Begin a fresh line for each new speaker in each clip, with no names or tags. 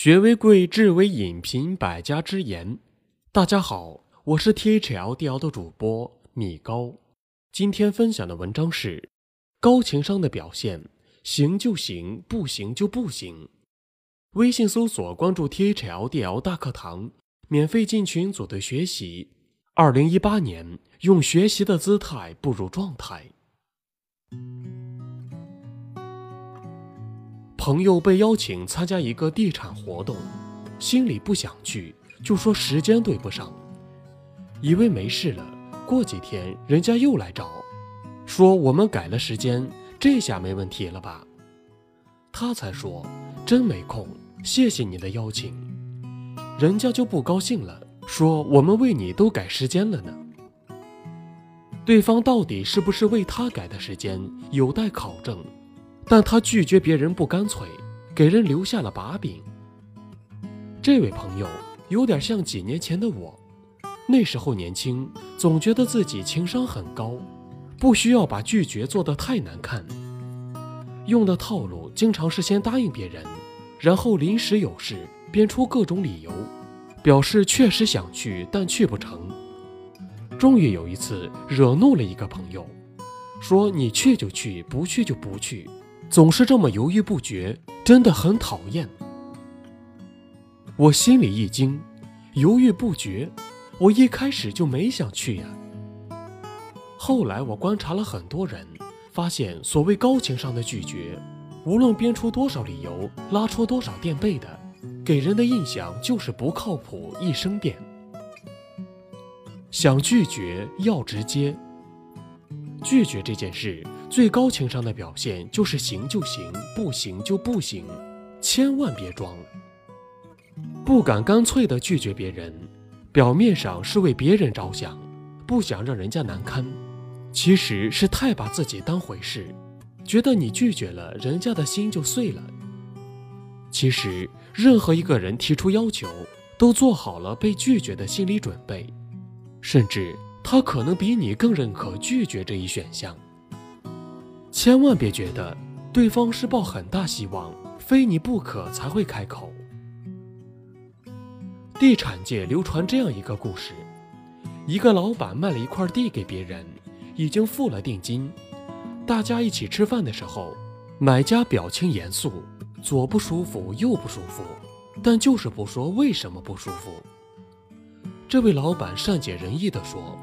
学为贵，智为引，品百家之言。大家好，我是 T H L D L 的主播米高。今天分享的文章是：高情商的表现，行就行，不行就不行。微信搜索关注 T H L D L 大课堂，免费进群组队学习。二零一八年，用学习的姿态步入状态。朋友被邀请参加一个地产活动，心里不想去，就说时间对不上，以为没事了。过几天人家又来找，说我们改了时间，这下没问题了吧？他才说真没空，谢谢你的邀请。人家就不高兴了，说我们为你都改时间了呢。对方到底是不是为他改的时间，有待考证。但他拒绝别人不干脆，给人留下了把柄。这位朋友有点像几年前的我，那时候年轻，总觉得自己情商很高，不需要把拒绝做得太难看。用的套路经常是先答应别人，然后临时有事编出各种理由，表示确实想去但去不成。终于有一次惹怒了一个朋友，说你去就去，不去就不去。总是这么犹豫不决，真的很讨厌。我心里一惊，犹豫不决，我一开始就没想去呀。后来我观察了很多人，发现所谓高情商的拒绝，无论编出多少理由，拉出多少垫背的，给人的印象就是不靠谱，一生变。想拒绝要直接，拒绝这件事。最高情商的表现就是行就行，不行就不行，千万别装。不敢干脆的拒绝别人，表面上是为别人着想，不想让人家难堪，其实是太把自己当回事，觉得你拒绝了，人家的心就碎了。其实，任何一个人提出要求，都做好了被拒绝的心理准备，甚至他可能比你更认可拒绝这一选项。千万别觉得对方是抱很大希望，非你不可才会开口。地产界流传这样一个故事：一个老板卖了一块地给别人，已经付了定金。大家一起吃饭的时候，买家表情严肃，左不舒服右不舒服，但就是不说为什么不舒服。这位老板善解人意地说：“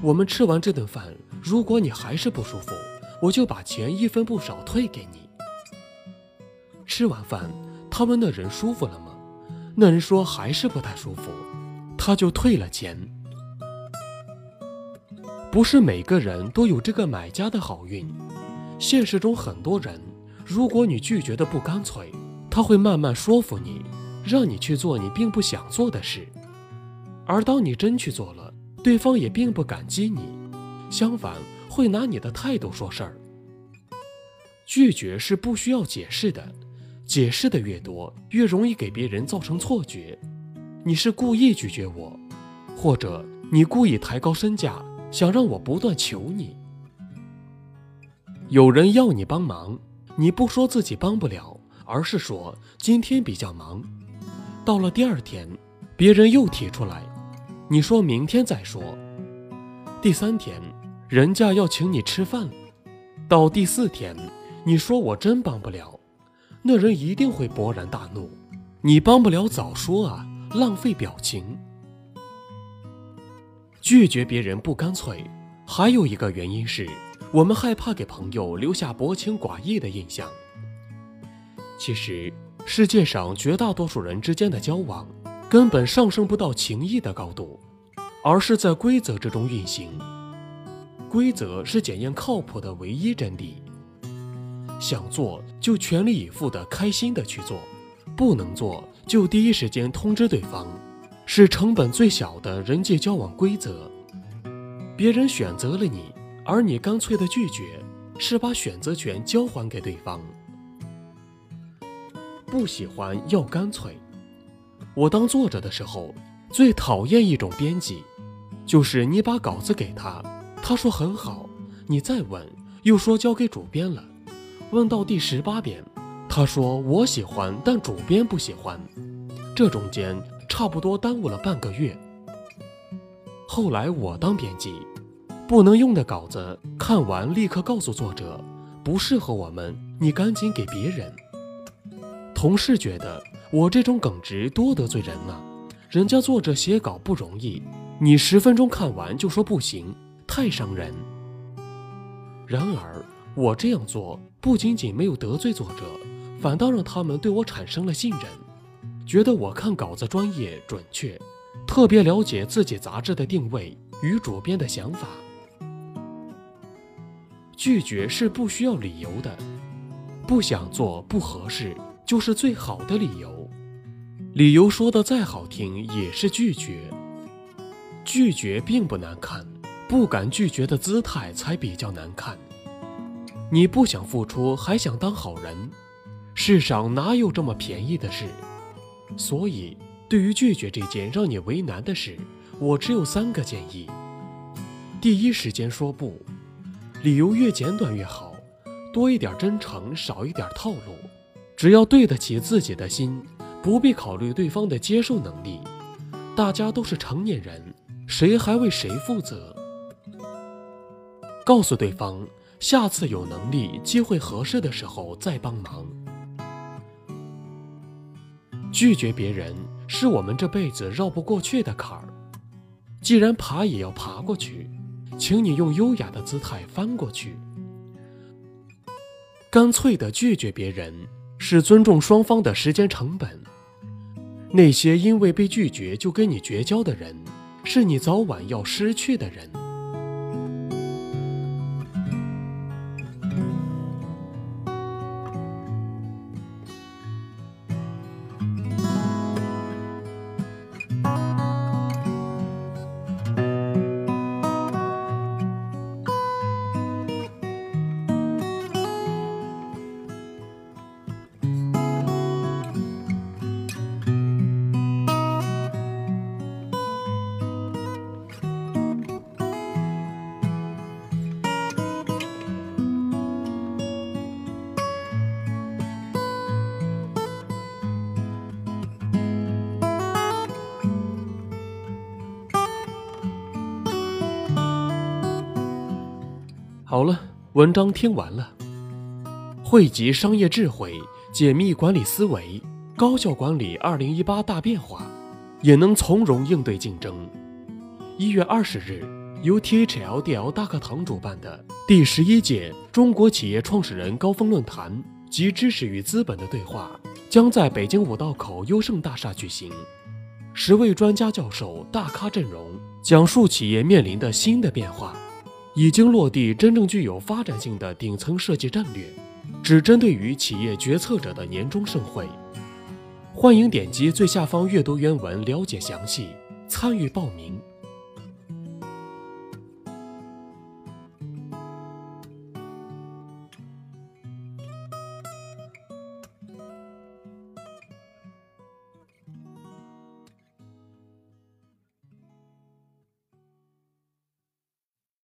我们吃完这顿饭，如果你还是不舒服。”我就把钱一分不少退给你。吃完饭，他问那人舒服了吗？那人说还是不太舒服，他就退了钱。不是每个人都有这个买家的好运，现实中很多人，如果你拒绝的不干脆，他会慢慢说服你，让你去做你并不想做的事。而当你真去做了，对方也并不感激你，相反。会拿你的态度说事儿。拒绝是不需要解释的，解释的越多，越容易给别人造成错觉。你是故意拒绝我，或者你故意抬高身价，想让我不断求你。有人要你帮忙，你不说自己帮不了，而是说今天比较忙。到了第二天，别人又提出来，你说明天再说。第三天。人家要请你吃饭，到第四天，你说我真帮不了，那人一定会勃然大怒。你帮不了早说啊，浪费表情。拒绝别人不干脆，还有一个原因是我们害怕给朋友留下薄情寡义的印象。其实世界上绝大多数人之间的交往，根本上升不到情谊的高度，而是在规则之中运行。规则是检验靠谱的唯一真谛。想做就全力以赴的、开心的去做，不能做就第一时间通知对方，是成本最小的人际交往规则。别人选择了你，而你干脆的拒绝，是把选择权交还给对方。不喜欢要干脆。我当作者的时候，最讨厌一种编辑，就是你把稿子给他。他说很好，你再问，又说交给主编了。问到第十八遍，他说我喜欢，但主编不喜欢。这中间差不多耽误了半个月。后来我当编辑，不能用的稿子看完立刻告诉作者，不适合我们，你赶紧给别人。同事觉得我这种耿直多得罪人啊，人家作者写稿不容易，你十分钟看完就说不行，太伤人。然而我这样做不仅仅没有得罪作者，反倒让他们对我产生了信任，觉得我看稿子专业准确，特别了解自己杂志的定位与主编的想法。拒绝是不需要理由的，不想做不合适就是最好的理由，理由说的再好听也是拒绝。拒绝并不难看。不敢拒绝的姿态才比较难看。你不想付出，还想当好人，世上哪有这么便宜的事？所以，对于拒绝这件让你为难的事，我只有三个建议：第一时间说不，理由越简短越好，多一点真诚，少一点套路。只要对得起自己的心，不必考虑对方的接受能力。大家都是成年人，谁还为谁负责？告诉对方，下次有能力、机会合适的时候再帮忙。拒绝别人是我们这辈子绕不过去的坎儿，既然爬也要爬过去，请你用优雅的姿态翻过去。干脆的拒绝别人，是尊重双方的时间成本。那些因为被拒绝就跟你绝交的人，是你早晚要失去的人。好了，文章听完了，汇集商业智慧，解密管理思维，高效管理二零一八大变化，也能从容应对竞争。一月二十日，由 THLDL 大课堂主办的第十一届中国企业创始人高峰论坛及知识与资本的对话，将在北京五道口优胜大厦举行。十位专家教授大咖阵容，讲述企业面临的新的变化。已经落地、真正具有发展性的顶层设计战略，只针对于企业决策者的年终盛会。欢迎点击最下方阅读原文了解详细，参与报名。